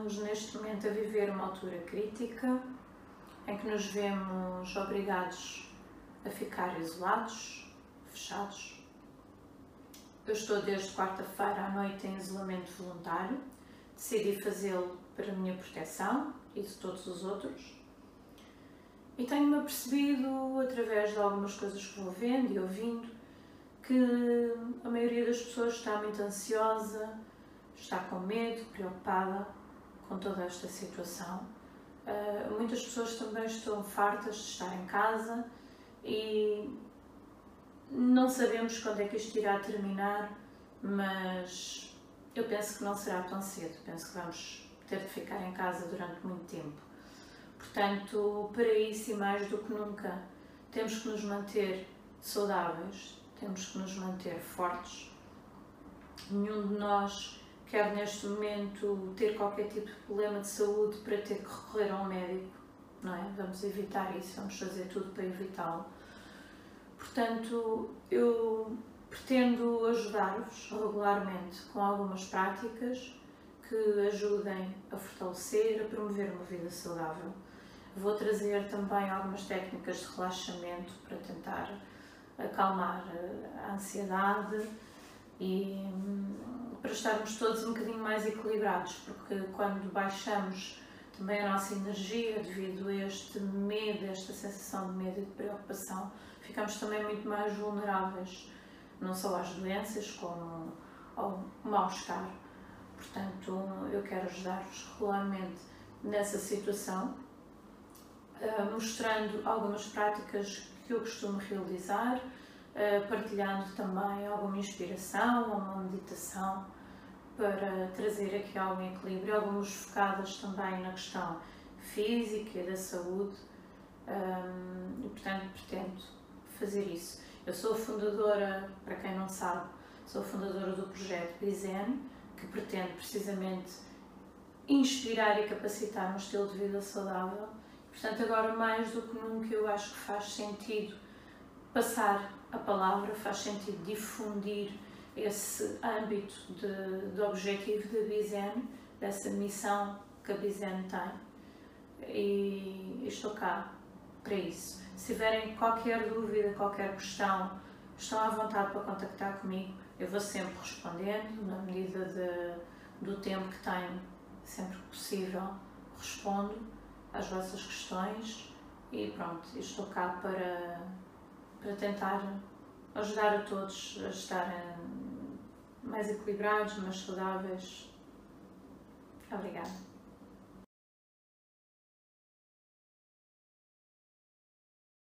estamos neste momento a viver uma altura crítica em que nos vemos obrigados a ficar isolados, fechados. Eu estou desde quarta-feira à noite em isolamento voluntário, decidi fazê-lo para a minha proteção e de todos os outros. E tenho-me apercebido, através de algumas coisas que vou vendo e ouvindo, que a maioria das pessoas está muito ansiosa, está com medo, preocupada com toda esta situação. Uh, muitas pessoas também estão fartas de estar em casa e não sabemos quando é que isto irá terminar, mas eu penso que não será tão cedo. Penso que vamos ter de ficar em casa durante muito tempo. Portanto, para isso e mais do que nunca, temos que nos manter saudáveis, temos que nos manter fortes. Nenhum de nós quer neste momento ter qualquer tipo de problema de saúde para ter que recorrer a um médico, não é? Vamos evitar isso, vamos fazer tudo para evitá-lo. Portanto, eu pretendo ajudar-vos regularmente com algumas práticas que ajudem a fortalecer, a promover uma vida saudável. Vou trazer também algumas técnicas de relaxamento para tentar acalmar a ansiedade e hum, para estarmos todos um bocadinho mais equilibrados, porque quando baixamos também a nossa energia devido a este medo, esta sensação de medo e de preocupação, ficamos também muito mais vulneráveis, não só às doenças, como ao mal-estar. Portanto, eu quero ajudar-vos regularmente nessa situação, eh, mostrando algumas práticas que eu costumo realizar, partilhando também alguma inspiração, uma meditação para trazer aqui algum equilíbrio, algumas focadas também na questão física e da saúde e portanto pretendo fazer isso. Eu sou fundadora, para quem não sabe, sou fundadora do projeto Bizen, que pretende precisamente inspirar e capacitar um estilo de vida saudável Portanto, agora mais do que nunca, eu acho que faz sentido passar a palavra, faz sentido difundir esse âmbito de, de objetivo da Bizen, dessa missão que a Bizen tem. E estou cá para isso. Se tiverem qualquer dúvida, qualquer questão, estão à vontade para contactar comigo. Eu vou sempre respondendo, na medida de, do tempo que tenho, sempre que possível, respondo às vossas questões e pronto, estou cá para, para tentar ajudar a todos a estarem mais equilibrados, mais saudáveis. Obrigada.